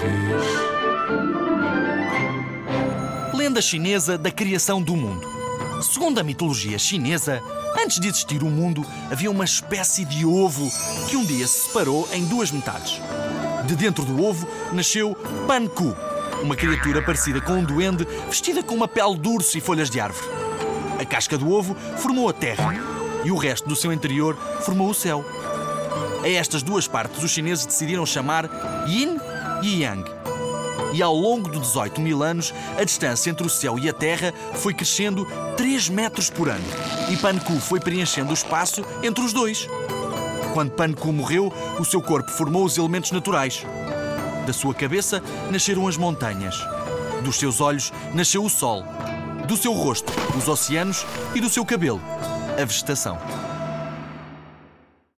fiz. Lenda chinesa da criação do mundo. Segundo a mitologia chinesa, antes de existir o mundo, havia uma espécie de ovo que um dia se separou em duas metades. De dentro do ovo nasceu Panku, uma criatura parecida com um duende, vestida com uma pele de urso e folhas de árvore. A casca do ovo formou a terra e o resto do seu interior formou o céu. A estas duas partes os chineses decidiram chamar Yin e Yang. E ao longo de 18 mil anos, a distância entre o céu e a terra foi crescendo 3 metros por ano. E Panku foi preenchendo o espaço entre os dois. Quando Panku morreu, o seu corpo formou os elementos naturais. Da sua cabeça nasceram as montanhas. Dos seus olhos nasceu o sol. Do seu rosto, os oceanos e do seu cabelo, a vegetação.